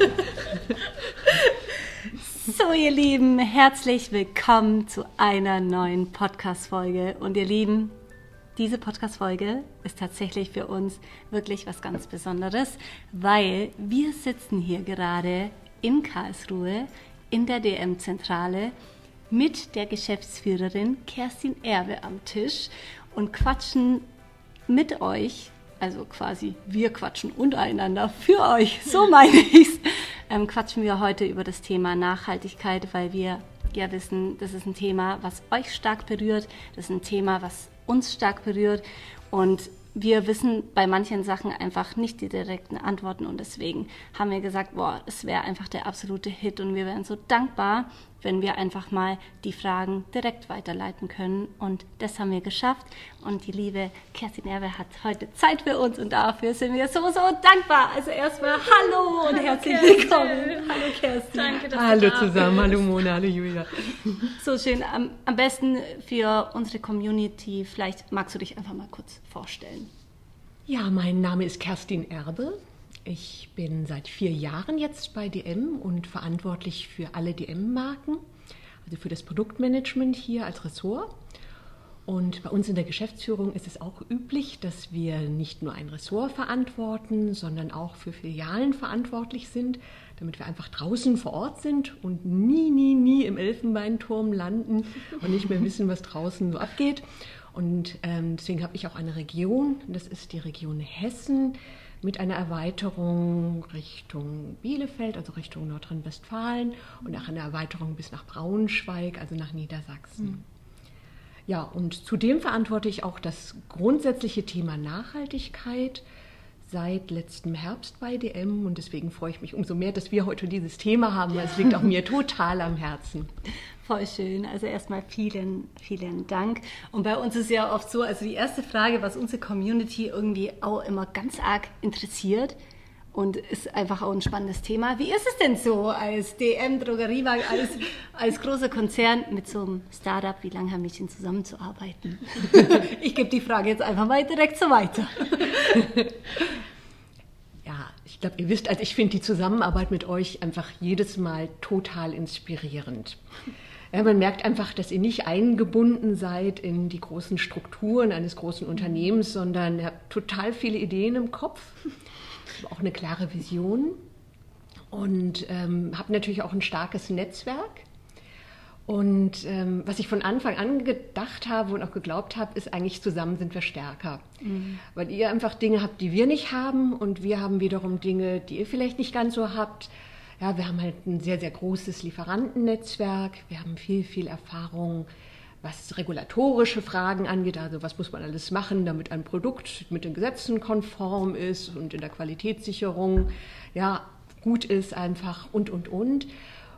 So, ihr Lieben, herzlich willkommen zu einer neuen Podcast-Folge. Und ihr Lieben, diese Podcast-Folge ist tatsächlich für uns wirklich was ganz Besonderes, weil wir sitzen hier gerade in Karlsruhe in der DM-Zentrale mit der Geschäftsführerin Kerstin Erbe am Tisch und quatschen mit euch, also quasi wir quatschen untereinander für euch, so meine ich's, ähm, quatschen wir heute über das Thema Nachhaltigkeit, weil wir ja wissen, das ist ein Thema, was euch stark berührt, das ist ein Thema, was uns stark berührt. Und wir wissen bei manchen Sachen einfach nicht die direkten Antworten. Und deswegen haben wir gesagt, boah, es wäre einfach der absolute Hit. Und wir wären so dankbar, wenn wir einfach mal die Fragen direkt weiterleiten können. Und das haben wir geschafft. Und die liebe Kerstin Erbe hat heute Zeit für uns und dafür sind wir so, so dankbar. Also erstmal Hallo und herzlich Kerstin. willkommen. Hallo Kerstin. Danke, dass hallo du zusammen, bist. hallo Mona, hallo Julia. So schön. Am, am besten für unsere Community, vielleicht magst du dich einfach mal kurz vorstellen. Ja, mein Name ist Kerstin Erbe. Ich bin seit vier Jahren jetzt bei DM und verantwortlich für alle DM-Marken, also für das Produktmanagement hier als Ressort. Und bei uns in der Geschäftsführung ist es auch üblich, dass wir nicht nur ein Ressort verantworten, sondern auch für Filialen verantwortlich sind, damit wir einfach draußen vor Ort sind und nie, nie, nie im Elfenbeinturm landen und nicht mehr wissen, was draußen so abgeht. Und ähm, deswegen habe ich auch eine Region, das ist die Region Hessen mit einer Erweiterung Richtung Bielefeld, also Richtung Nordrhein-Westfalen und auch eine Erweiterung bis nach Braunschweig, also nach Niedersachsen. Mhm. Ja, und zudem verantworte ich auch das grundsätzliche Thema Nachhaltigkeit seit letztem Herbst bei DM und deswegen freue ich mich umso mehr, dass wir heute dieses Thema haben, weil es liegt auch mir total am Herzen. Voll schön. Also erstmal vielen, vielen Dank. Und bei uns ist ja oft so, also die erste Frage, was unsere Community irgendwie auch immer ganz arg interessiert und ist einfach auch ein spannendes Thema. Wie ist es denn so als DM Drogeriemarkt, als, als großer Konzern mit so einem Startup wie Langhaar-Mädchen zusammenzuarbeiten? Ich gebe die Frage jetzt einfach mal direkt so weiter. Ja, ich glaube, ihr wisst, also ich finde die Zusammenarbeit mit euch einfach jedes Mal total inspirierend. Ja, man merkt einfach, dass ihr nicht eingebunden seid in die großen Strukturen eines großen Unternehmens, sondern ihr habt total viele Ideen im Kopf, auch eine klare Vision und ähm, habt natürlich auch ein starkes Netzwerk. Und ähm, was ich von Anfang an gedacht habe und auch geglaubt habe, ist eigentlich zusammen sind wir stärker. Mhm. Weil ihr einfach Dinge habt, die wir nicht haben und wir haben wiederum Dinge, die ihr vielleicht nicht ganz so habt. Ja, wir haben halt ein sehr, sehr großes Lieferantennetzwerk. Wir haben viel, viel Erfahrung, was regulatorische Fragen angeht. Also was muss man alles machen, damit ein Produkt mit den Gesetzen konform ist und in der Qualitätssicherung ja, gut ist einfach und, und, und.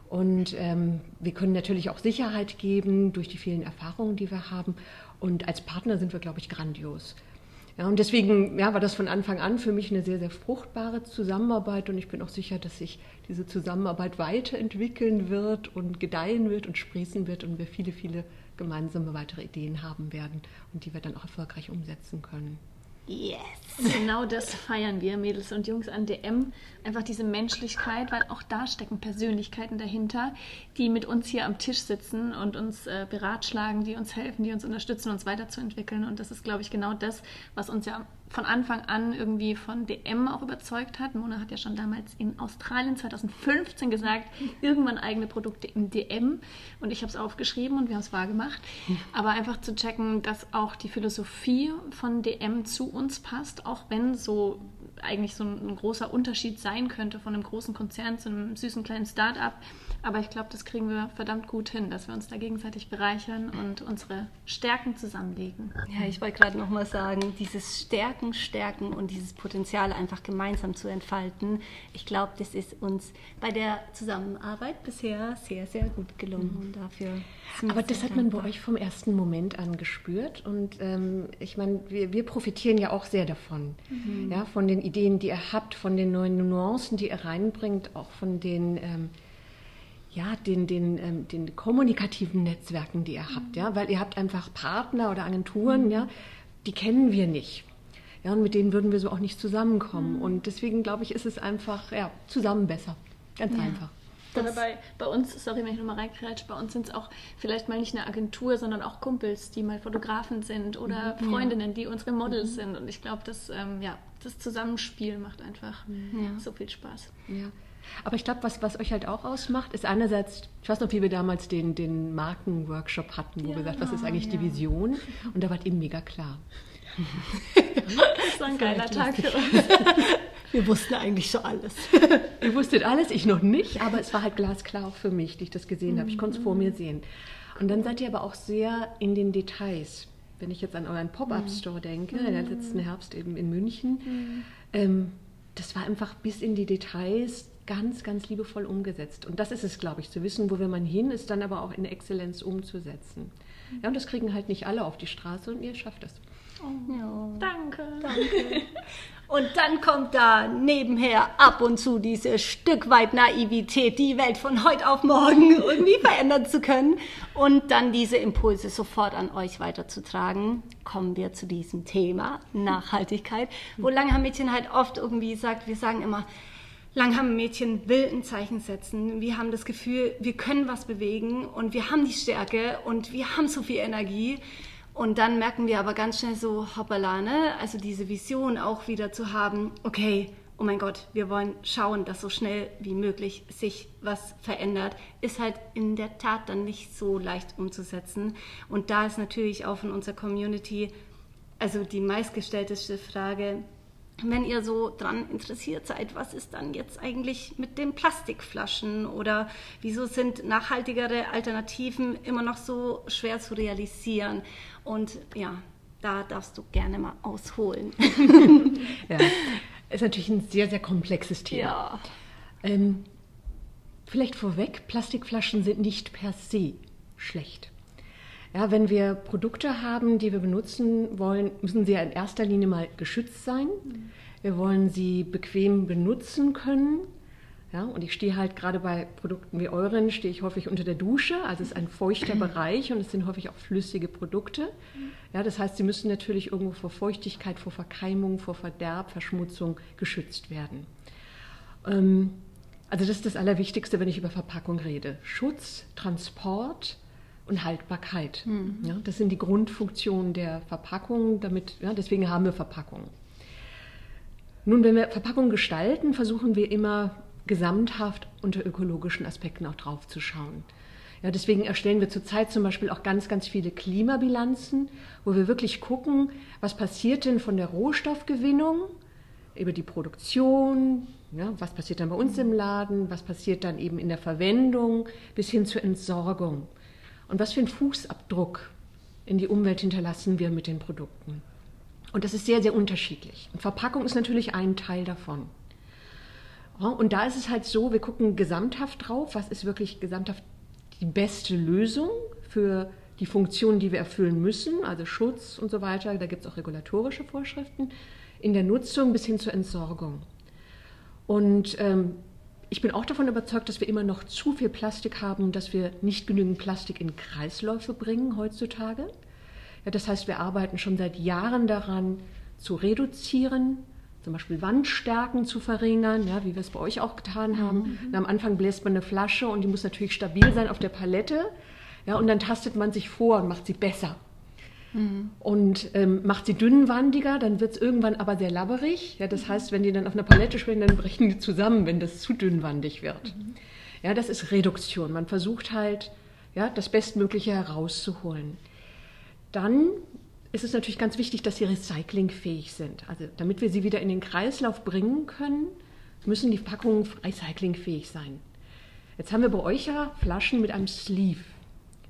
Und ähm, wir können natürlich auch Sicherheit geben durch die vielen Erfahrungen, die wir haben. Und als Partner sind wir, glaube ich, grandios. Ja, und deswegen ja, war das von Anfang an für mich eine sehr, sehr fruchtbare Zusammenarbeit und ich bin auch sicher, dass sich diese Zusammenarbeit weiterentwickeln wird und gedeihen wird und sprießen wird und wir viele, viele gemeinsame weitere Ideen haben werden und die wir dann auch erfolgreich umsetzen können. Yes. Und genau das feiern wir, Mädels und Jungs an DM. Einfach diese Menschlichkeit, weil auch da stecken Persönlichkeiten dahinter, die mit uns hier am Tisch sitzen und uns äh, beratschlagen, die uns helfen, die uns unterstützen, uns weiterzuentwickeln. Und das ist, glaube ich, genau das, was uns ja von Anfang an irgendwie von DM auch überzeugt hat. Mona hat ja schon damals in Australien 2015 gesagt, irgendwann eigene Produkte im DM. Und ich habe es aufgeschrieben und wir haben es wahrgemacht. Aber einfach zu checken, dass auch die Philosophie von DM zu uns passt, auch wenn so eigentlich so ein, ein großer Unterschied sein könnte von einem großen Konzern zu einem süßen kleinen Start-up aber ich glaube, das kriegen wir verdammt gut hin, dass wir uns da gegenseitig bereichern und unsere Stärken zusammenlegen. Ja, ich wollte gerade nochmal sagen, dieses Stärken, Stärken und dieses Potenzial einfach gemeinsam zu entfalten, ich glaube, das ist uns bei der Zusammenarbeit bisher sehr, sehr gut gelungen. Mhm. Und dafür Aber das hat man bei euch vom ersten Moment an gespürt. Und ähm, ich meine, wir, wir, profitieren ja auch sehr davon. Mhm. Ja, von den Ideen, die ihr habt, von den neuen Nuancen, die ihr reinbringt, auch von den ähm, ja, den, den, ähm, den kommunikativen Netzwerken, die ihr habt, ja, weil ihr habt einfach Partner oder Agenturen, mhm. ja, die kennen wir nicht. Ja, und mit denen würden wir so auch nicht zusammenkommen. Mhm. Und deswegen glaube ich, ist es einfach ja, zusammen besser. Ganz ja. einfach. Oder bei, bei uns, sorry, wenn ich nochmal reingrätsche, bei uns sind es auch vielleicht mal nicht eine Agentur, sondern auch Kumpels, die mal Fotografen sind oder mhm. Freundinnen, die unsere Models mhm. sind. Und ich glaube, das, ähm, ja, das Zusammenspiel macht einfach mhm. ja. so viel Spaß. Ja. Aber ich glaube, was, was euch halt auch ausmacht, ist einerseits, ich weiß noch, wie wir damals den, den Markenworkshop hatten, wo ja, wir gesagt was ist eigentlich die Vision? Und da war eben mega klar. Das war ein geiler Tag für uns. Wir wussten eigentlich so alles. Ihr wusstet alles, ich noch nicht, aber es war halt glasklar auch für mich, die ich das gesehen habe. Ich konnte es vor mir sehen. Und dann seid ihr aber auch sehr in den Details. Wenn ich jetzt an euren Pop-Up-Store denke, mhm. der letzten Herbst eben in München, mhm. ähm, das war einfach bis in die Details ganz, ganz liebevoll umgesetzt. Und das ist es, glaube ich, zu wissen, wo will man hin, ist dann aber auch in Exzellenz umzusetzen. Ja, und das kriegen halt nicht alle auf die Straße und ihr schafft es. Oh, ja. Danke. Danke. Und dann kommt da nebenher ab und zu diese Stück weit Naivität, die Welt von heute auf morgen irgendwie verändern zu können und dann diese Impulse sofort an euch weiterzutragen. Kommen wir zu diesem Thema Nachhaltigkeit, wo Langhaar-Mädchen halt oft irgendwie sagt, wir sagen immer, Langhaar-Mädchen will ein Zeichen setzen. Wir haben das Gefühl, wir können was bewegen und wir haben die Stärke und wir haben so viel Energie. Und dann merken wir aber ganz schnell so, hoppala, ne? also diese Vision auch wieder zu haben, okay, oh mein Gott, wir wollen schauen, dass so schnell wie möglich sich was verändert, ist halt in der Tat dann nicht so leicht umzusetzen. Und da ist natürlich auch von unserer Community, also die meistgestellteste Frage, wenn ihr so dran interessiert seid, was ist dann jetzt eigentlich mit den Plastikflaschen oder wieso sind nachhaltigere Alternativen immer noch so schwer zu realisieren? Und ja, da darfst du gerne mal ausholen. ja, ist natürlich ein sehr, sehr komplexes Thema. Ja. Ähm, vielleicht vorweg, Plastikflaschen sind nicht per se schlecht. Ja, wenn wir Produkte haben, die wir benutzen wollen, müssen sie ja in erster Linie mal geschützt sein. Wir wollen sie bequem benutzen können. Ja, und ich stehe halt gerade bei Produkten wie euren, stehe ich häufig unter der Dusche. Also es ist ein feuchter Bereich und es sind häufig auch flüssige Produkte. Ja, das heißt, sie müssen natürlich irgendwo vor Feuchtigkeit, vor Verkeimung, vor Verderb, Verschmutzung geschützt werden. Ähm, also das ist das Allerwichtigste, wenn ich über Verpackung rede. Schutz, Transport, und Haltbarkeit. Mhm. Ja, das sind die Grundfunktionen der Verpackung, damit, ja, deswegen haben wir Verpackungen. Nun, wenn wir Verpackungen gestalten, versuchen wir immer gesamthaft unter ökologischen Aspekten auch drauf zu schauen. Ja, deswegen erstellen wir zurzeit zum Beispiel auch ganz, ganz viele Klimabilanzen, wo wir wirklich gucken, was passiert denn von der Rohstoffgewinnung über die Produktion, ja, was passiert dann bei uns im Laden, was passiert dann eben in der Verwendung bis hin zur Entsorgung. Und was für einen Fußabdruck in die Umwelt hinterlassen wir mit den Produkten. Und das ist sehr, sehr unterschiedlich. Und Verpackung ist natürlich ein Teil davon. Und da ist es halt so, wir gucken gesamthaft drauf, was ist wirklich gesamthaft die beste Lösung für die Funktionen, die wir erfüllen müssen, also Schutz und so weiter. Da gibt es auch regulatorische Vorschriften in der Nutzung bis hin zur Entsorgung. Und ähm, ich bin auch davon überzeugt, dass wir immer noch zu viel Plastik haben, dass wir nicht genügend Plastik in Kreisläufe bringen heutzutage. Ja, das heißt, wir arbeiten schon seit Jahren daran, zu reduzieren, zum Beispiel Wandstärken zu verringern, ja, wie wir es bei euch auch getan haben. Mhm. Am Anfang bläst man eine Flasche und die muss natürlich stabil sein auf der Palette. Ja, und dann tastet man sich vor und macht sie besser. Mhm. Und ähm, macht sie dünnwandiger, dann wird es irgendwann aber sehr labberig. Ja, das heißt, wenn die dann auf einer Palette stehen, dann brechen die zusammen, wenn das zu dünnwandig wird. Mhm. Ja, das ist Reduktion. Man versucht halt, ja, das Bestmögliche herauszuholen. Dann ist es natürlich ganz wichtig, dass sie recyclingfähig sind. Also damit wir sie wieder in den Kreislauf bringen können, müssen die Packungen recyclingfähig sein. Jetzt haben wir bei euch ja Flaschen mit einem Sleeve.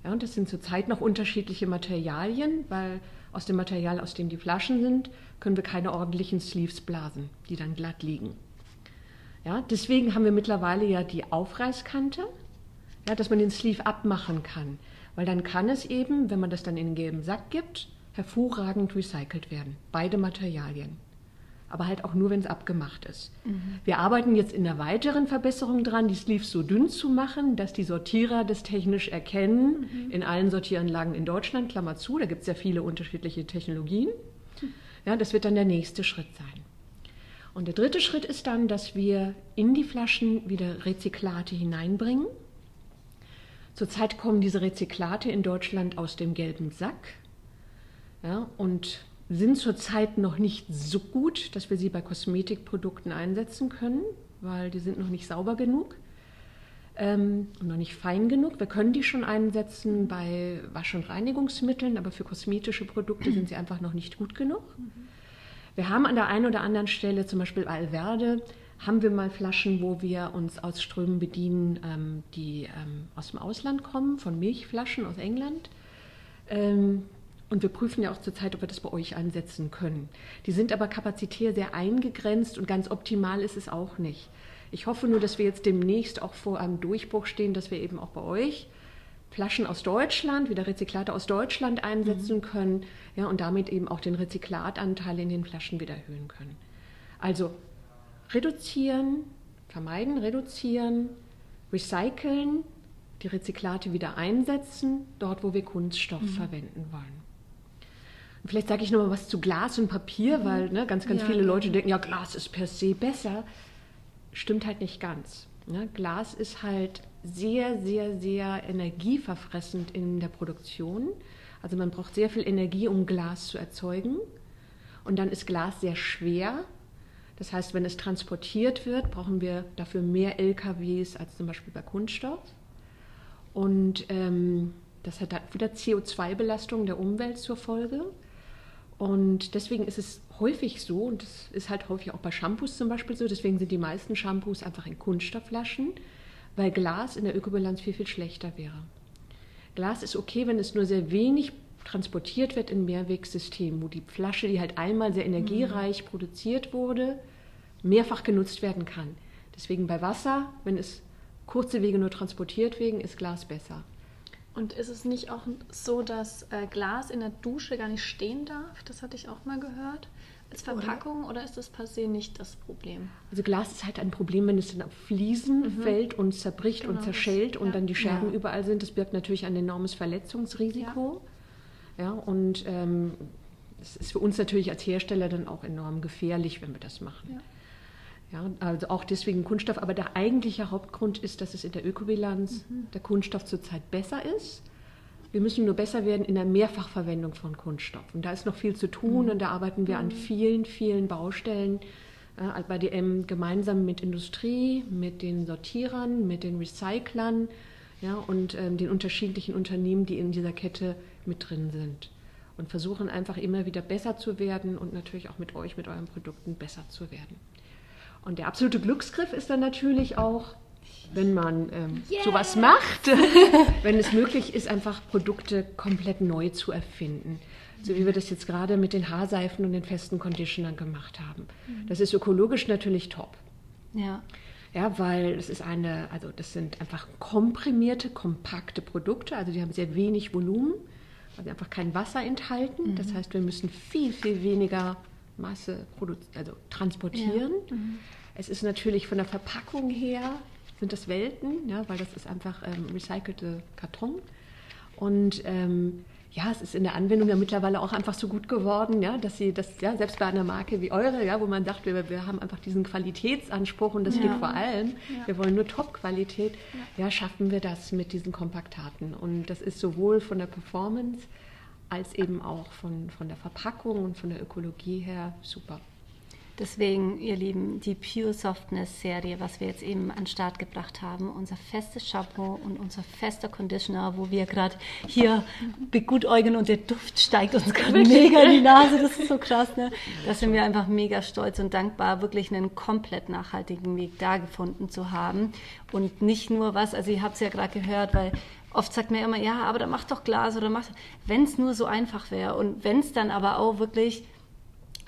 Ja, und das sind zurzeit noch unterschiedliche Materialien, weil aus dem Material, aus dem die Flaschen sind, können wir keine ordentlichen Sleeves blasen, die dann glatt liegen. Ja, deswegen haben wir mittlerweile ja die Aufreißkante, ja, dass man den Sleeve abmachen kann. Weil dann kann es eben, wenn man das dann in den gelben Sack gibt, hervorragend recycelt werden. Beide Materialien aber halt auch nur, wenn es abgemacht ist. Mhm. Wir arbeiten jetzt in einer weiteren Verbesserung dran, die Sleeves so dünn zu machen, dass die Sortierer das technisch erkennen, mhm. in allen Sortieranlagen in Deutschland, Klammer zu, da gibt es ja viele unterschiedliche Technologien. Ja, das wird dann der nächste Schritt sein. Und der dritte Schritt ist dann, dass wir in die Flaschen wieder Rezyklate hineinbringen. Zurzeit kommen diese Rezyklate in Deutschland aus dem gelben Sack ja, und sind zurzeit noch nicht so gut, dass wir sie bei Kosmetikprodukten einsetzen können, weil die sind noch nicht sauber genug ähm, und noch nicht fein genug. Wir können die schon einsetzen bei Wasch- und Reinigungsmitteln, aber für kosmetische Produkte sind sie einfach noch nicht gut genug. Wir haben an der einen oder anderen Stelle, zum Beispiel bei Alverde, haben wir mal Flaschen, wo wir uns aus Strömen bedienen, ähm, die ähm, aus dem Ausland kommen, von Milchflaschen aus England. Ähm, und wir prüfen ja auch zurzeit, ob wir das bei euch einsetzen können. Die sind aber kapazitär sehr eingegrenzt und ganz optimal ist es auch nicht. Ich hoffe nur, dass wir jetzt demnächst auch vor einem Durchbruch stehen, dass wir eben auch bei euch Flaschen aus Deutschland, wieder Rezyklate aus Deutschland einsetzen mhm. können ja, und damit eben auch den Rezyklatanteil in den Flaschen wieder erhöhen können. Also reduzieren, vermeiden, reduzieren, recyceln, die Rezyklate wieder einsetzen, dort wo wir Kunststoff mhm. verwenden wollen. Vielleicht sage ich noch mal was zu Glas und Papier, mhm. weil ne, ganz, ganz ja, viele Leute denken, ja, Glas ist per se besser stimmt halt nicht ganz. Ne? Glas ist halt sehr, sehr, sehr energieverfressend in der Produktion. Also man braucht sehr viel Energie, um Glas zu erzeugen. Und dann ist Glas sehr schwer. Das heißt, wenn es transportiert wird, brauchen wir dafür mehr LKWs als zum Beispiel bei Kunststoff. Und ähm, das hat dann wieder CO2-Belastung der Umwelt zur Folge. Und deswegen ist es häufig so, und das ist halt häufig auch bei Shampoos zum Beispiel so, deswegen sind die meisten Shampoos einfach in Kunststoffflaschen, weil Glas in der Ökobilanz viel, viel schlechter wäre. Glas ist okay, wenn es nur sehr wenig transportiert wird in Mehrwegsystemen, wo die Flasche, die halt einmal sehr energiereich mhm. produziert wurde, mehrfach genutzt werden kann. Deswegen bei Wasser, wenn es kurze Wege nur transportiert werden, ist Glas besser. Und ist es nicht auch so, dass äh, Glas in der Dusche gar nicht stehen darf? Das hatte ich auch mal gehört. Als Verpackung oder, ist das per se nicht das Problem? Also Glas ist halt ein Problem, wenn es dann auf Fliesen mhm. fällt und zerbricht genau, und zerschellt das, und ja. dann die Scherben ja. überall sind. Das birgt natürlich ein enormes Verletzungsrisiko. Ja, ja und ähm, es ist für uns natürlich als Hersteller dann auch enorm gefährlich, wenn wir das machen. Ja. Also auch deswegen Kunststoff. Aber der eigentliche Hauptgrund ist, dass es in der Ökobilanz mhm. der Kunststoff zurzeit besser ist. Wir müssen nur besser werden in der Mehrfachverwendung von Kunststoff. Und da ist noch viel zu tun mhm. und da arbeiten wir mhm. an vielen, vielen Baustellen äh, bei DM gemeinsam mit Industrie, mit den Sortierern, mit den Recyclern ja, und ähm, den unterschiedlichen Unternehmen, die in dieser Kette mit drin sind. Und versuchen einfach immer wieder besser zu werden und natürlich auch mit euch, mit euren Produkten besser zu werden. Und der absolute Glücksgriff ist dann natürlich auch, wenn man ähm, yeah. sowas macht, wenn es möglich ist, einfach Produkte komplett neu zu erfinden. So wie wir das jetzt gerade mit den Haarseifen und den festen Conditionern gemacht haben. Mhm. Das ist ökologisch natürlich top. Ja. Ja, weil es ist eine, also das sind einfach komprimierte, kompakte Produkte, also die haben sehr wenig Volumen, weil sie einfach kein Wasser enthalten. Mhm. Das heißt, wir müssen viel, viel weniger Masse also transportieren. Ja. Mhm. Es ist natürlich von der Verpackung her, sind das Welten, ja, weil das ist einfach ähm, recycelte Karton. Und ähm, ja, es ist in der Anwendung ja mittlerweile auch einfach so gut geworden, ja, dass sie das, ja, selbst bei einer Marke wie eure, ja, wo man sagt, wir, wir haben einfach diesen Qualitätsanspruch und das ja. geht vor allem, ja. wir wollen nur Top-Qualität, ja. ja, schaffen wir das mit diesen Kompaktaten. Und das ist sowohl von der Performance als eben auch von, von der Verpackung und von der Ökologie her super. Deswegen, ihr Lieben, die Pure Softness Serie, was wir jetzt eben an den Start gebracht haben, unser festes Shampoo und unser fester Conditioner, wo wir gerade hier begutäugen und der Duft steigt uns gerade mega in die Nase, das ist so krass, ne? Da sind wir einfach mega stolz und dankbar, wirklich einen komplett nachhaltigen Weg da gefunden zu haben. Und nicht nur was, also ihr habt es ja gerade gehört, weil oft sagt man immer, ja, aber dann mach doch Glas oder mach, wenn es nur so einfach wäre und wenn es dann aber auch wirklich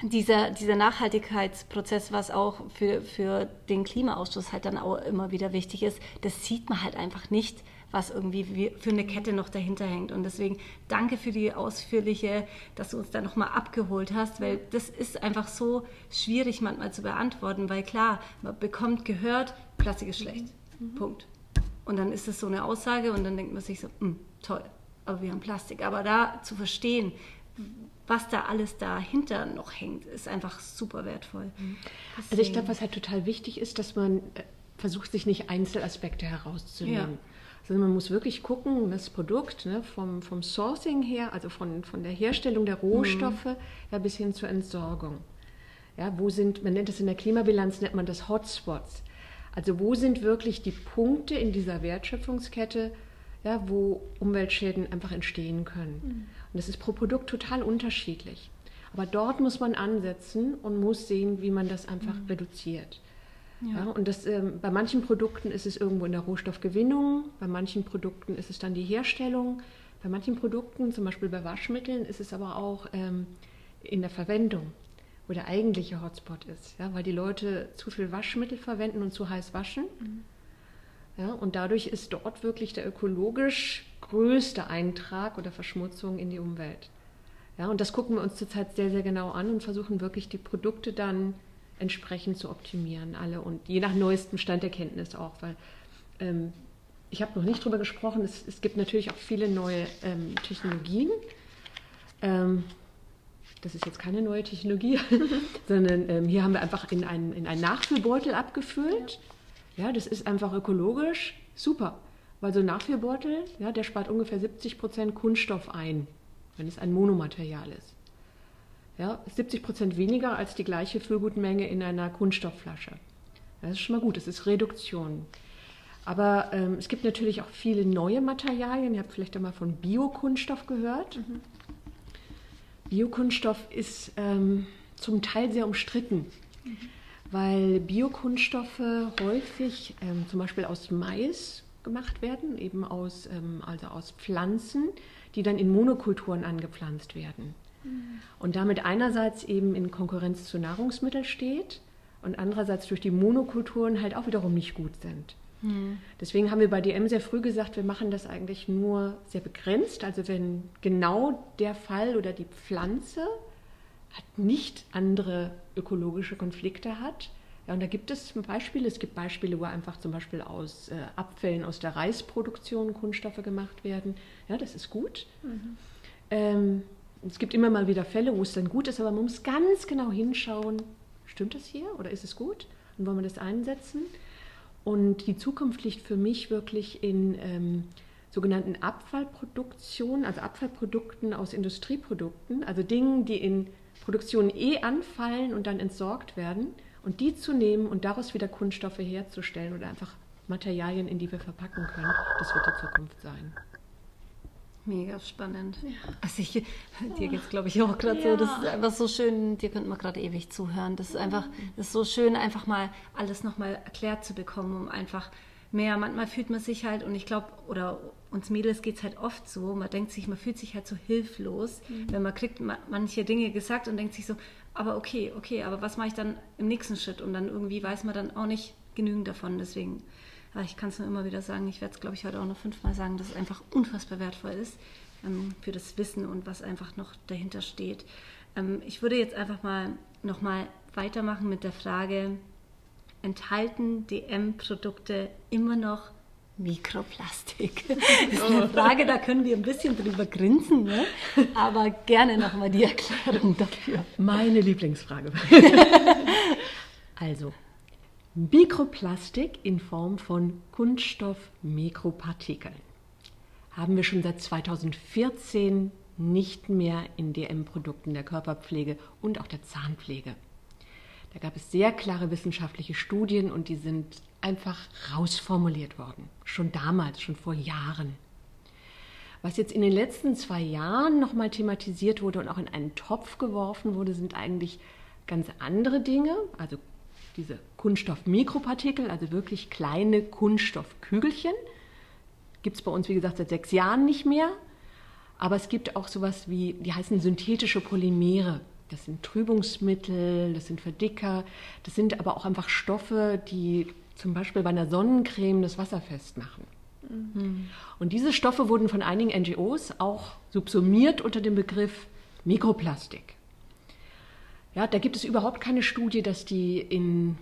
dieser, dieser Nachhaltigkeitsprozess, was auch für, für den Klimaausstoß halt dann auch immer wieder wichtig ist, das sieht man halt einfach nicht, was irgendwie für eine Kette noch dahinter hängt. Und deswegen danke für die ausführliche, dass du uns da nochmal abgeholt hast, weil das ist einfach so schwierig manchmal zu beantworten, weil klar, man bekommt gehört, Plastik ist schlecht. Mhm. Punkt. Und dann ist es so eine Aussage und dann denkt man sich so, hm, toll, aber wir haben Plastik. Aber da zu verstehen, was da alles dahinter noch hängt, ist einfach super wertvoll. Also ich glaube, was halt total wichtig ist, dass man äh, versucht, sich nicht Einzelaspekte herauszunehmen. Ja. Sondern man muss wirklich gucken, das Produkt ne, vom, vom Sourcing her, also von, von der Herstellung der Rohstoffe ja, bis hin zur Entsorgung. Ja, wo sind, man nennt das in der Klimabilanz, nennt man das Hotspots. Also wo sind wirklich die Punkte in dieser Wertschöpfungskette, ja, wo Umweltschäden einfach entstehen können. Und das ist pro Produkt total unterschiedlich. Aber dort muss man ansetzen und muss sehen, wie man das einfach reduziert. Ja. und das, ähm, bei manchen Produkten ist es irgendwo in der Rohstoffgewinnung, bei manchen Produkten ist es dann die Herstellung, bei manchen Produkten, zum Beispiel bei Waschmitteln, ist es aber auch ähm, in der Verwendung, wo der eigentliche Hotspot ist. Ja, weil die Leute zu viel Waschmittel verwenden und zu heiß waschen. Ja, und dadurch ist dort wirklich der ökologisch größte Eintrag oder Verschmutzung in die Umwelt. Ja, und das gucken wir uns zurzeit sehr, sehr genau an und versuchen wirklich die Produkte dann entsprechend zu optimieren, alle und je nach neuestem Stand der Kenntnis auch, weil ähm, ich habe noch nicht drüber gesprochen, es, es, gibt natürlich auch viele neue ähm, Technologien. Ähm, das ist jetzt keine neue Technologie, sondern ähm, hier haben wir einfach in einen, in einen Nachfüllbeutel abgefüllt. Ja. Ja, das ist einfach ökologisch super, weil so ein Nachfüllbeutel, ja, der spart ungefähr 70 Prozent Kunststoff ein, wenn es ein Monomaterial ist. Ja, 70 Prozent weniger als die gleiche Füllgutmenge in einer Kunststoffflasche. Das ist schon mal gut, das ist Reduktion. Aber ähm, es gibt natürlich auch viele neue Materialien. Ihr habt vielleicht einmal von Biokunststoff gehört. Mhm. Biokunststoff ist ähm, zum Teil sehr umstritten, mhm. Weil Biokunststoffe häufig ähm, zum Beispiel aus Mais gemacht werden, eben aus, ähm, also aus Pflanzen, die dann in Monokulturen angepflanzt werden und damit einerseits eben in Konkurrenz zu Nahrungsmitteln steht und andererseits durch die Monokulturen halt auch wiederum nicht gut sind. Mhm. Deswegen haben wir bei DM sehr früh gesagt, wir machen das eigentlich nur sehr begrenzt. Also wenn genau der Fall oder die Pflanze hat nicht andere ökologische Konflikte hat. Ja, und da gibt es Beispiele. Es gibt Beispiele, wo einfach zum Beispiel aus äh, Abfällen aus der Reisproduktion Kunststoffe gemacht werden. Ja, das ist gut. Mhm. Ähm, es gibt immer mal wieder Fälle, wo es dann gut ist, aber man muss ganz genau hinschauen, stimmt das hier oder ist es gut und wollen wir das einsetzen? Und die Zukunft liegt für mich wirklich in ähm, sogenannten Abfallproduktionen, also Abfallprodukten aus Industrieprodukten, also Dingen, die in Produktion eh anfallen und dann entsorgt werden und die zu nehmen und daraus wieder Kunststoffe herzustellen oder einfach Materialien, in die wir verpacken können. Das wird die Zukunft sein. Mega spannend. Ja. Also ich, dir geht es, glaube ich, auch gerade ja. so. Das ist einfach so schön, dir könnte man gerade ewig zuhören. Das ist einfach, das ist so schön, einfach mal alles nochmal erklärt zu bekommen, um einfach mehr, manchmal fühlt man sich halt, und ich glaube, oder uns Mädels geht es halt oft so, man denkt sich, man fühlt sich halt so hilflos, mhm. wenn man kriegt manche Dinge gesagt und denkt sich so, aber okay, okay, aber was mache ich dann im nächsten Schritt? Und dann irgendwie weiß man dann auch nicht genügend davon. Deswegen aber ich kann es nur immer wieder sagen, ich werde es, glaube ich, heute auch noch fünfmal sagen, dass es einfach unfassbar wertvoll ist ähm, für das Wissen und was einfach noch dahinter steht. Ähm, ich würde jetzt einfach mal nochmal weitermachen mit der Frage, enthalten DM-Produkte immer noch Mikroplastik? Das ist eine Frage, da können wir ein bisschen drüber grinsen, ne? aber gerne nochmal die Erklärung dafür. Meine Lieblingsfrage. also, Mikroplastik in Form von Kunststoffmikropartikeln haben wir schon seit 2014 nicht mehr in DM-Produkten der Körperpflege und auch der Zahnpflege. Da gab es sehr klare wissenschaftliche Studien und die sind einfach rausformuliert worden. Schon damals, schon vor Jahren. Was jetzt in den letzten zwei Jahren nochmal thematisiert wurde und auch in einen Topf geworfen wurde, sind eigentlich ganz andere Dinge, also diese Kunststoffmikropartikel, also wirklich kleine Kunststoffkügelchen. Gibt es bei uns, wie gesagt, seit sechs Jahren nicht mehr. Aber es gibt auch sowas wie, die heißen synthetische Polymere. Das sind Trübungsmittel, das sind Verdicker, das sind aber auch einfach Stoffe, die zum Beispiel bei einer Sonnencreme das Wasser festmachen. Mhm. Und diese Stoffe wurden von einigen NGOs auch subsumiert unter dem Begriff Mikroplastik. Ja, da gibt es überhaupt keine Studie, dass die in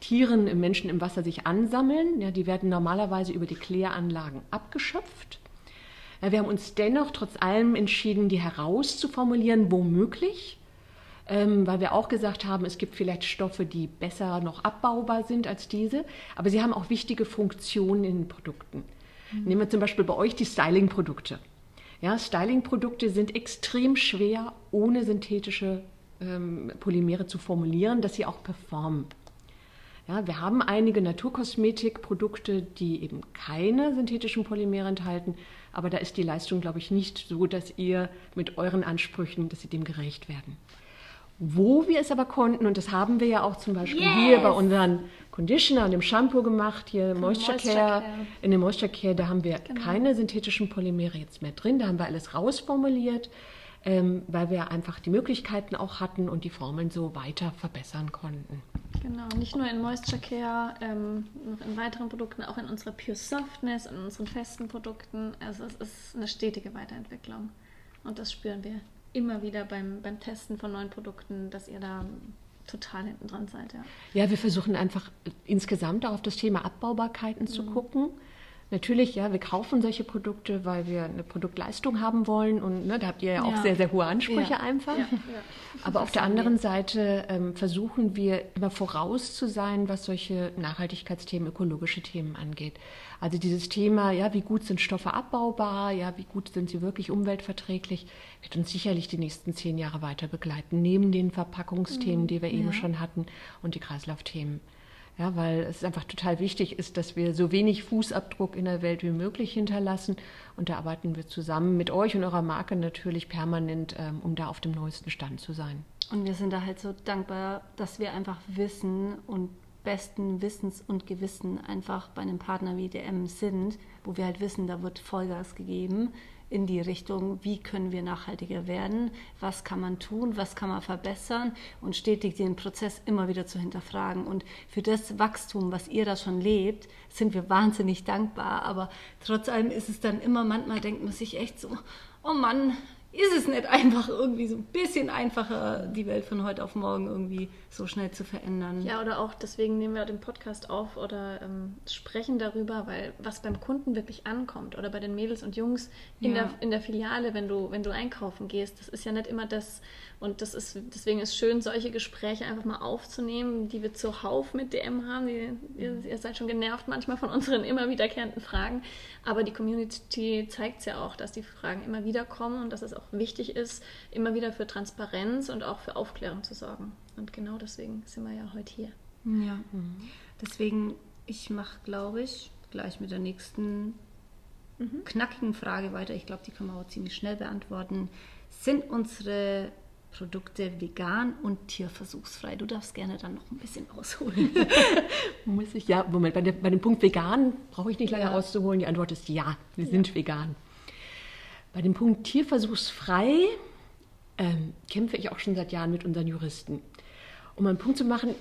Tieren, im Menschen im Wasser sich ansammeln. Ja, die werden normalerweise über die Kläranlagen abgeschöpft. Ja, wir haben uns dennoch trotz allem entschieden, die herauszuformulieren, womöglich, ähm, weil wir auch gesagt haben, es gibt vielleicht Stoffe, die besser noch abbaubar sind als diese, aber sie haben auch wichtige Funktionen in den Produkten. Mhm. Nehmen wir zum Beispiel bei euch die Styling-Produkte. Ja, Styling-Produkte sind extrem schwer, ohne synthetische ähm, Polymere zu formulieren, dass sie auch performen. Ja, wir haben einige Naturkosmetikprodukte, die eben keine synthetischen Polymere enthalten, aber da ist die Leistung, glaube ich, nicht so, dass ihr mit euren Ansprüchen, dass sie dem gerecht werden. Wo wir es aber konnten, und das haben wir ja auch zum Beispiel yes. hier bei unseren Conditioner und dem Shampoo gemacht, hier Moisture, Moisture Care, Care, in dem Moisture Care, da haben wir genau. keine synthetischen Polymere jetzt mehr drin, da haben wir alles rausformuliert, ähm, weil wir einfach die Möglichkeiten auch hatten und die Formeln so weiter verbessern konnten. Genau, nicht nur in Moisture Care, ähm, noch in weiteren Produkten, auch in unserer Pure Softness, in unseren festen Produkten. Also es ist eine stetige Weiterentwicklung. Und das spüren wir immer wieder beim, beim Testen von neuen Produkten, dass ihr da total hinten dran seid. Ja, ja wir versuchen einfach insgesamt auch auf das Thema Abbaubarkeiten mhm. zu gucken. Natürlich, ja, wir kaufen solche Produkte, weil wir eine Produktleistung haben wollen und ne, da habt ihr ja auch ja. sehr, sehr hohe Ansprüche ja. einfach. Ja. Aber auf der anderen Seite ähm, versuchen wir immer voraus zu sein, was solche Nachhaltigkeitsthemen, ökologische Themen angeht. Also dieses Thema, ja, wie gut sind Stoffe abbaubar, ja, wie gut sind sie wirklich umweltverträglich, wird uns sicherlich die nächsten zehn Jahre weiter begleiten, neben den Verpackungsthemen, mhm. die wir eben schon hatten und die Kreislaufthemen. Ja, weil es einfach total wichtig ist, dass wir so wenig Fußabdruck in der Welt wie möglich hinterlassen. Und da arbeiten wir zusammen mit euch und eurer Marke natürlich permanent, ähm, um da auf dem neuesten Stand zu sein. Und wir sind da halt so dankbar, dass wir einfach wissen und besten Wissens und Gewissen einfach bei einem Partner wie DM sind, wo wir halt wissen, da wird Vollgas gegeben in die Richtung, wie können wir nachhaltiger werden, was kann man tun, was kann man verbessern und stetig den Prozess immer wieder zu hinterfragen. Und für das Wachstum, was ihr da schon lebt, sind wir wahnsinnig dankbar. Aber trotz allem ist es dann immer, manchmal denkt man sich echt so, oh Mann, ist es nicht einfach irgendwie so ein bisschen einfacher, die Welt von heute auf morgen irgendwie so schnell zu verändern. Ja, oder auch deswegen nehmen wir den Podcast auf oder ähm, sprechen darüber, weil was beim Kunden wirklich ankommt oder bei den Mädels und Jungs in, ja. der, in der Filiale, wenn du, wenn du einkaufen gehst, das ist ja nicht immer das, und das ist, deswegen ist schön, solche Gespräche einfach mal aufzunehmen, die wir zuhauf mit DM haben. Die, ihr, ihr, seid schon genervt manchmal von unseren immer wiederkehrenden Fragen, aber die Community zeigt es ja auch, dass die Fragen immer wieder kommen und dass es auch wichtig ist, immer wieder für Transparenz und auch für Aufklärung zu sorgen. Und genau deswegen sind wir ja heute hier. Ja, mhm. deswegen, ich mache, glaube ich, gleich mit der nächsten mhm. knackigen Frage weiter. Ich glaube, die können wir auch ziemlich schnell beantworten. Sind unsere Produkte vegan und tierversuchsfrei? Du darfst gerne dann noch ein bisschen ausholen. Muss ich? Ja, Moment, bei, der, bei dem Punkt vegan brauche ich nicht lange ja. auszuholen. Die Antwort ist ja, wir ja. sind vegan. Bei dem Punkt tierversuchsfrei ähm, kämpfe ich auch schon seit Jahren mit unseren Juristen um einen Punkt zu machen,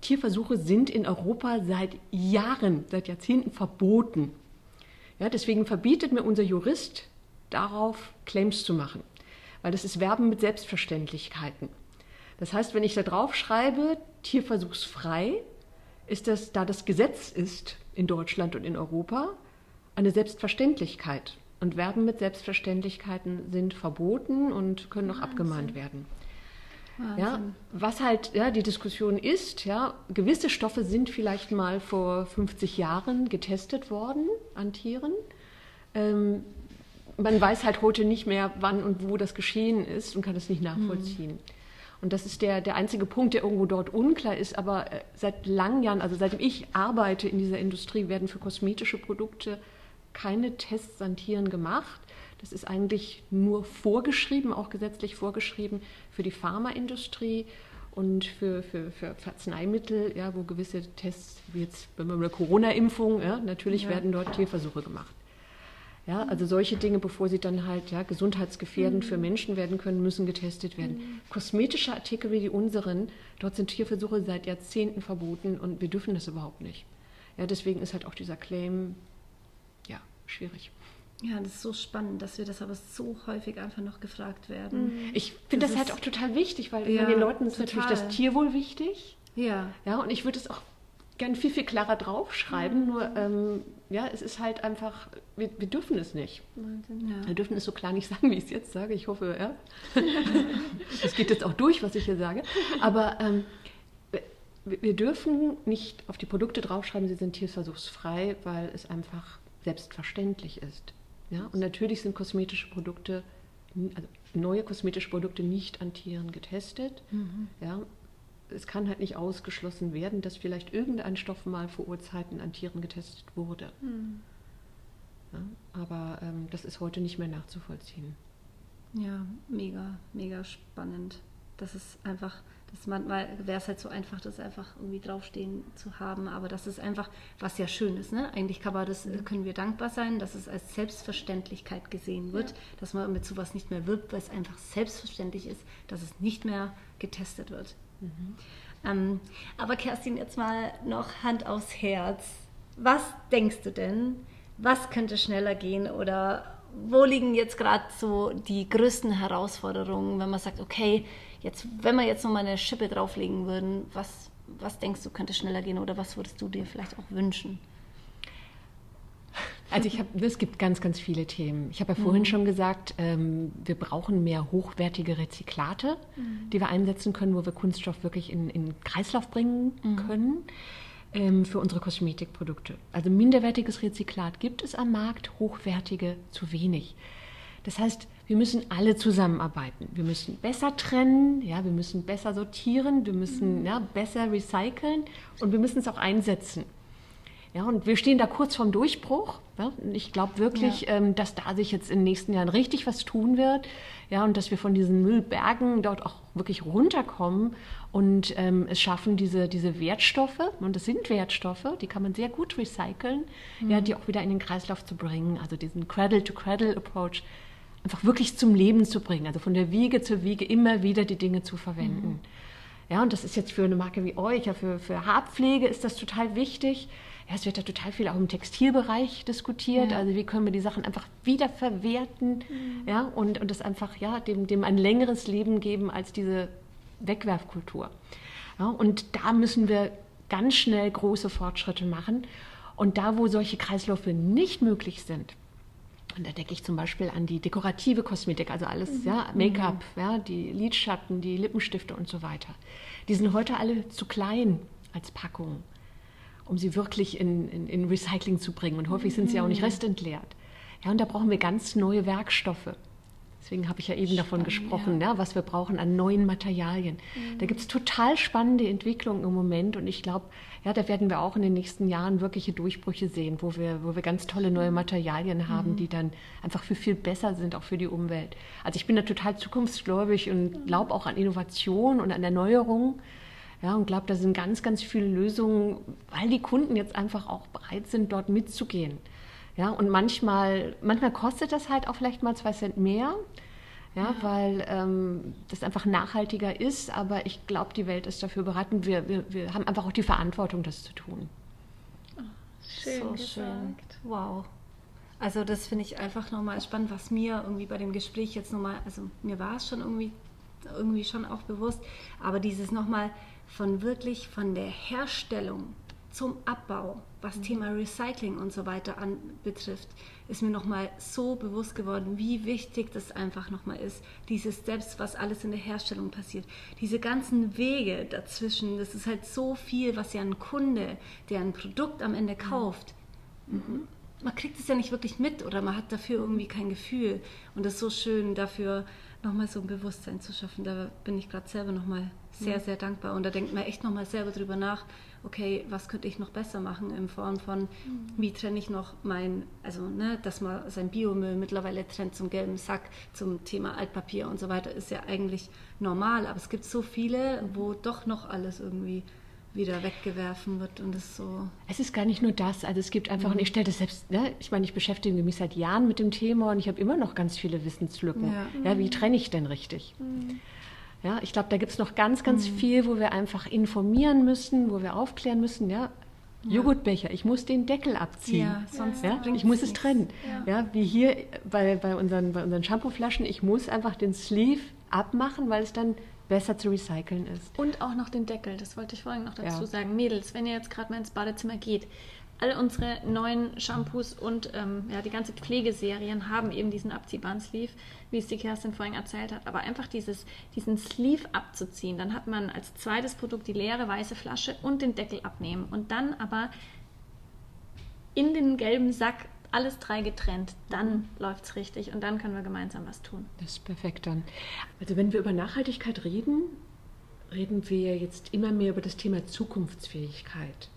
Tierversuche sind in Europa seit Jahren, seit Jahrzehnten verboten. Ja, deswegen verbietet mir unser Jurist darauf, Claims zu machen, weil das ist Werben mit Selbstverständlichkeiten. Das heißt, wenn ich da drauf schreibe, tierversuchsfrei, ist das, da das Gesetz ist in Deutschland und in Europa, eine Selbstverständlichkeit. Und Werben mit Selbstverständlichkeiten sind verboten und können noch abgemahnt werden. Ja, was halt ja, die Diskussion ist, ja, gewisse Stoffe sind vielleicht mal vor 50 Jahren getestet worden an Tieren. Ähm, man weiß halt heute nicht mehr, wann und wo das geschehen ist und kann es nicht nachvollziehen. Mhm. Und das ist der, der einzige Punkt, der irgendwo dort unklar ist. Aber äh, seit langen Jahren, also seitdem ich arbeite in dieser Industrie, werden für kosmetische Produkte keine Tests an Tieren gemacht. Das ist eigentlich nur vorgeschrieben, auch gesetzlich vorgeschrieben für die Pharmaindustrie und für, für, für Arzneimittel, ja, wo gewisse Tests, wie jetzt bei einer Corona-Impfung, ja, natürlich ja. werden dort Tierversuche gemacht. Ja, also solche Dinge, bevor sie dann halt ja, gesundheitsgefährdend mhm. für Menschen werden können, müssen getestet werden. Mhm. Kosmetische Artikel wie die unseren, dort sind Tierversuche seit Jahrzehnten verboten und wir dürfen das überhaupt nicht. Ja, deswegen ist halt auch dieser Claim ja, schwierig. Ja, das ist so spannend, dass wir das aber so häufig einfach noch gefragt werden. Mhm. Ich finde das, das halt auch total wichtig, weil ja, den Leuten ist total. natürlich das Tierwohl wichtig. Ja. Ja, und ich würde es auch gern viel, viel klarer draufschreiben, nur ähm, ja, es ist halt einfach, wir, wir dürfen es nicht. Ja. Wir dürfen es so klar nicht sagen, wie ich es jetzt sage. Ich hoffe, ja. Es geht jetzt auch durch, was ich hier sage. Aber ähm, wir, dürfen nicht auf die Produkte draufschreiben, sie sind tierversuchsfrei, weil es einfach selbstverständlich ist. Ja? Und natürlich sind kosmetische Produkte, also neue kosmetische Produkte nicht an Tieren getestet. Ja? Es kann halt nicht ausgeschlossen werden, dass vielleicht irgendein Stoff mal vor Urzeiten an Tieren getestet wurde. Ja? Aber ähm, das ist heute nicht mehr nachzuvollziehen. Ja, mega, mega spannend. Das ist einfach, das manchmal wäre es halt so einfach, das einfach irgendwie draufstehen zu haben, aber das ist einfach, was ja schön ist, ne? Eigentlich kann man das, können wir dankbar sein, dass es als Selbstverständlichkeit gesehen wird, dass man mit sowas nicht mehr wirbt, weil es einfach selbstverständlich ist, dass es nicht mehr getestet wird. Ähm, aber Kerstin, jetzt mal noch Hand aufs Herz. Was denkst du denn? Was könnte schneller gehen oder wo liegen jetzt gerade so die größten Herausforderungen, wenn man sagt, okay, jetzt, wenn wir jetzt nochmal eine Schippe drauflegen würden, was, was denkst du, könnte schneller gehen oder was würdest du dir vielleicht auch wünschen? Also ich habe, es gibt ganz, ganz viele Themen. Ich habe ja vorhin schon gesagt, ähm, wir brauchen mehr hochwertige Rezyklate, die wir einsetzen können, wo wir Kunststoff wirklich in, in Kreislauf bringen können ähm, für unsere Kosmetikprodukte. Also minderwertiges Rezyklat gibt es am Markt, hochwertige zu wenig. Das heißt, wir müssen alle zusammenarbeiten. Wir müssen besser trennen, ja, wir müssen besser sortieren, wir müssen ja, besser recyceln und wir müssen es auch einsetzen. Ja, und wir stehen da kurz vorm Durchbruch. Ja, und ich glaube wirklich, ähm, dass da sich jetzt in den nächsten Jahren richtig was tun wird. Ja, und dass wir von diesen Müllbergen dort auch wirklich runterkommen und ähm, es schaffen, diese, diese Wertstoffe, und das sind Wertstoffe, die kann man sehr gut recyceln, ja, die auch wieder in den Kreislauf zu bringen. Also diesen Cradle-to-Cradle-Approach einfach wirklich zum Leben zu bringen. Also von der Wiege zur Wiege immer wieder die Dinge zu verwenden. Ja, und das ist jetzt für eine Marke wie euch, ja, für, für Haarpflege ist das total wichtig. Ja, es wird ja total viel auch im Textilbereich diskutiert. Ja. Also wie können wir die Sachen einfach wiederverwerten ja, und, und das einfach ja, dem, dem ein längeres Leben geben als diese Wegwerfkultur. Ja, und da müssen wir ganz schnell große Fortschritte machen. Und da, wo solche Kreisläufe nicht möglich sind, und da denke ich zum Beispiel an die dekorative Kosmetik, also alles, ja, Make-up, ja, die Lidschatten, die Lippenstifte und so weiter. Die sind heute alle zu klein als Packung, um sie wirklich in, in, in Recycling zu bringen. Und häufig sind sie auch nicht restentleert. Ja, und da brauchen wir ganz neue Werkstoffe. Deswegen habe ich ja eben davon gesprochen, ja. was wir brauchen an neuen Materialien. Da gibt es total spannende Entwicklungen im Moment und ich glaube, ja, da werden wir auch in den nächsten Jahren wirkliche Durchbrüche sehen, wo wir, wo wir ganz tolle neue Materialien haben, die dann einfach viel, viel besser sind, auch für die Umwelt. Also ich bin da total zukunftsgläubig und glaube auch an Innovation und an Erneuerung. Ja, und glaube, da sind ganz, ganz viele Lösungen, weil die Kunden jetzt einfach auch bereit sind, dort mitzugehen. Ja, und manchmal, manchmal kostet das halt auch vielleicht mal zwei Cent mehr, ja, weil ähm, das einfach nachhaltiger ist. Aber ich glaube, die Welt ist dafür bereit und wir, wir, wir haben einfach auch die Verantwortung, das zu tun. Schön so gesagt. schön. Wow. Also das finde ich einfach nochmal spannend, was mir irgendwie bei dem Gespräch jetzt nochmal, also mir war es schon irgendwie, irgendwie schon auch bewusst, aber dieses nochmal von wirklich von der Herstellung zum Abbau, was Thema Recycling und so weiter an, betrifft, ist mir nochmal so bewusst geworden, wie wichtig das einfach nochmal ist. Dieses Steps, was alles in der Herstellung passiert. Diese ganzen Wege dazwischen, das ist halt so viel, was ja ein Kunde, der ein Produkt am Ende kauft, man kriegt es ja nicht wirklich mit oder man hat dafür irgendwie kein Gefühl. Und das ist so schön, dafür nochmal so ein Bewusstsein zu schaffen. Da bin ich gerade selber nochmal sehr, sehr dankbar. Und da denkt man echt nochmal selber drüber nach, okay, was könnte ich noch besser machen in Form von, wie trenne ich noch mein, also ne, dass man sein Biomüll mittlerweile trennt zum gelben Sack, zum Thema Altpapier und so weiter, ist ja eigentlich normal. Aber es gibt so viele, wo doch noch alles irgendwie wieder weggewerfen wird und es so. Es ist gar nicht nur das. Also es gibt einfach, und ich stelle das selbst, ne, ich meine, ich beschäftige mich seit Jahren mit dem Thema und ich habe immer noch ganz viele Wissenslücken. Ja. Ja, wie trenne ich denn richtig? Ja, ich glaube, da gibt es noch ganz, ganz viel, wo wir einfach informieren müssen, wo wir aufklären müssen. Ja, Joghurtbecher, ich muss den Deckel abziehen. Ja, sonst Ja, ich muss es nichts. trennen. Ja. wie hier bei, bei unseren, bei unseren Shampooflaschen, ich muss einfach den Sleeve abmachen, weil es dann besser zu recyceln ist. Und auch noch den Deckel, das wollte ich vorhin noch dazu Ja. sagen. Mädels, wenn ihr jetzt gerade mal ins Badezimmer geht, all unsere neuen Shampoos und ähm, ja, die ganze Pflegeserien haben eben diesen abziehbaren Sleeve, wie es die Kerstin vorhin erzählt hat. Aber einfach dieses, diesen Sleeve abzuziehen, dann hat man als zweites Produkt die leere weiße Flasche und den Deckel abnehmen. Und dann aber in den gelben Sack alles drei getrennt. Dann läuft's richtig und dann können wir gemeinsam was tun. Das ist perfekt dann. Also wenn wir über Nachhaltigkeit reden, reden wir jetzt immer mehr über das Thema Zukunftsfähigkeit.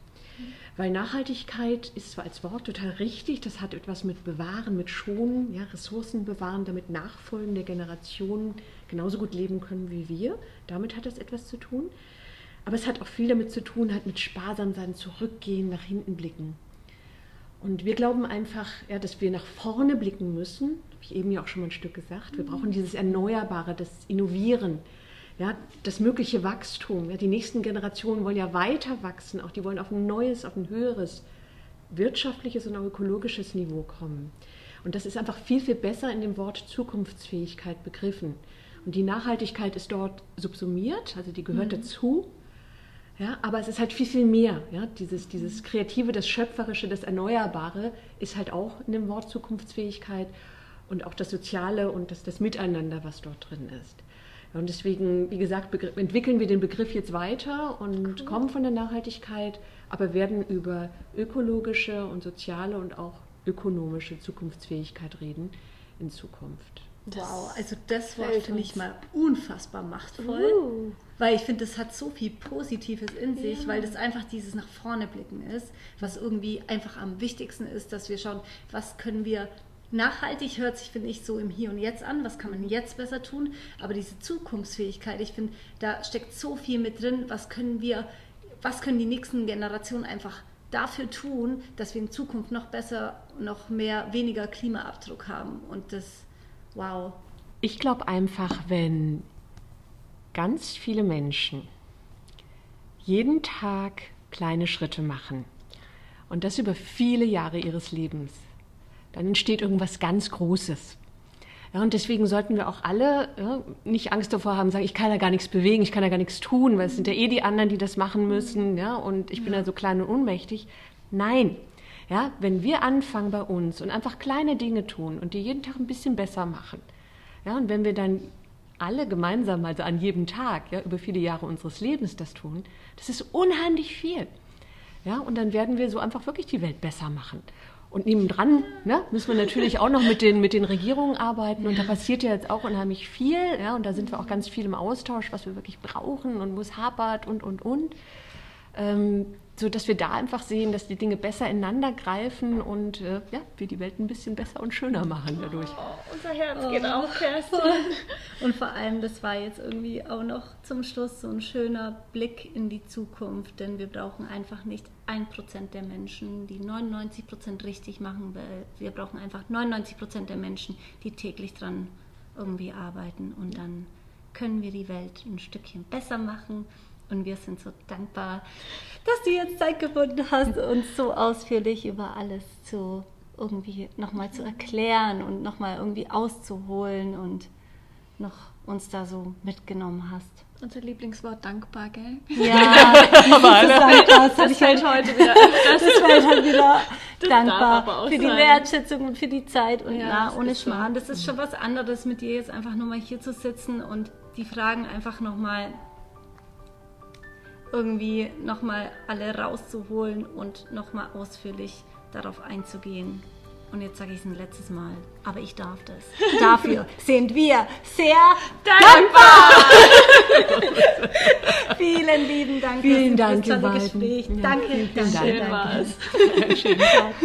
Weil Nachhaltigkeit ist zwar als Wort total richtig, das hat etwas mit Bewahren, mit Schonen, ja, Ressourcen bewahren, damit nachfolgende Generationen genauso gut leben können wie wir. Damit hat das etwas zu tun. Aber es hat auch viel damit zu tun, halt mit sparsam sein, zurückgehen, nach hinten blicken. Und wir glauben einfach, ja, dass wir nach vorne blicken müssen. Habe ich eben ja auch schon mal ein Stück gesagt. Wir brauchen dieses Erneuerbare, das Innovieren, ja, das mögliche Wachstum. Ja, die nächsten Generationen wollen ja weiter wachsen, auch die wollen auf ein neues, auf ein höheres wirtschaftliches und auch ökologisches Niveau kommen. Und das ist einfach viel, viel besser in dem Wort Zukunftsfähigkeit begriffen. Und die Nachhaltigkeit ist dort subsumiert, also die gehört dazu. Ja, aber es ist halt viel, viel mehr. Ja? Dieses, dieses Kreative, das Schöpferische, das Erneuerbare ist halt auch in dem Wort Zukunftsfähigkeit und auch das Soziale und das, das Miteinander, was dort drin ist. Und deswegen, wie gesagt, entwickeln wir den Begriff jetzt weiter und kommen von der Nachhaltigkeit, aber werden über ökologische und soziale und auch ökonomische Zukunftsfähigkeit reden in Zukunft. Wow, also das Wort fällt finde ich uns. mal unfassbar machtvoll, Uh. weil ich finde, das hat so viel Positives in sich, weil das einfach dieses nach vorne blicken ist, was irgendwie einfach am wichtigsten ist, dass wir schauen, was können wir nachhaltig hört sich finde ich so im Hier und Jetzt an, was kann man jetzt besser tun, aber diese Zukunftsfähigkeit, ich finde, da steckt so viel mit drin, was können wir, was können die nächsten Generationen einfach dafür tun, dass wir in Zukunft noch besser, noch mehr, weniger Klimaabdruck haben und das, wow. Ich glaube einfach, wenn ganz viele Menschen jeden Tag kleine Schritte machen und das über viele Jahre ihres Lebens, dann entsteht irgendwas ganz Großes. Ja, und deswegen sollten wir auch alle ja, nicht Angst davor haben, sagen, ich kann da gar nichts bewegen, ich kann da gar nichts tun, weil es sind ja eh die anderen, die das machen müssen, ja, und ich bin da so klein und unmächtig. Nein, ja, wenn wir anfangen bei uns und einfach kleine Dinge tun und die jeden Tag ein bisschen besser machen, ja, und wenn wir dann alle gemeinsam, also an jedem Tag, ja, über viele Jahre unseres Lebens das tun, das ist unheimlich viel. Ja, und dann werden wir so einfach wirklich die Welt besser machen. Und nebendran ne, müssen wir natürlich auch noch mit den, mit den Regierungen arbeiten. Und da passiert ja jetzt auch unheimlich viel. Ja, und da sind wir auch ganz viel im Austausch, was wir wirklich brauchen und wo es hapert und, und, und. Ähm, so dass wir da einfach sehen, dass die Dinge besser ineinander greifen und äh, ja, wir die Welt ein bisschen besser und schöner machen dadurch. Unser Herz geht auf, Kerstin. Und vor allem, das war jetzt irgendwie auch noch zum Schluss so ein schöner Blick in die Zukunft, denn wir brauchen einfach nicht ein Prozent der Menschen, die 99 Prozent richtig machen, weil wir brauchen einfach 99 Prozent der Menschen, die täglich dran irgendwie arbeiten und dann können wir die Welt ein Stückchen besser machen. Und wir sind so dankbar, dass du jetzt Zeit gefunden hast, uns so ausführlich über alles zu irgendwie nochmal zu erklären und nochmal irgendwie auszuholen und noch uns da so mitgenommen hast. Unser Lieblingswort dankbar, gell? Ja, das, Das fällt heute wieder das fällt halt wieder dankbar für die sein. Wertschätzung und für die Zeit und Ja, na, ohne. Schmarrn. Das ist schon was anderes, mit dir jetzt einfach nur mal hier zu sitzen und die Fragen einfach nochmal irgendwie nochmal alle rauszuholen und nochmal ausführlich darauf einzugehen. Und jetzt sage ich es ein letztes Mal, aber ich darf das. Dafür sind wir sehr dankbar. Vielen lieben Dank Vielen für das tolle tolle Gespräch. Gespräch. Danke, danke, Dank. Schön danke. war's. Schönen Tag.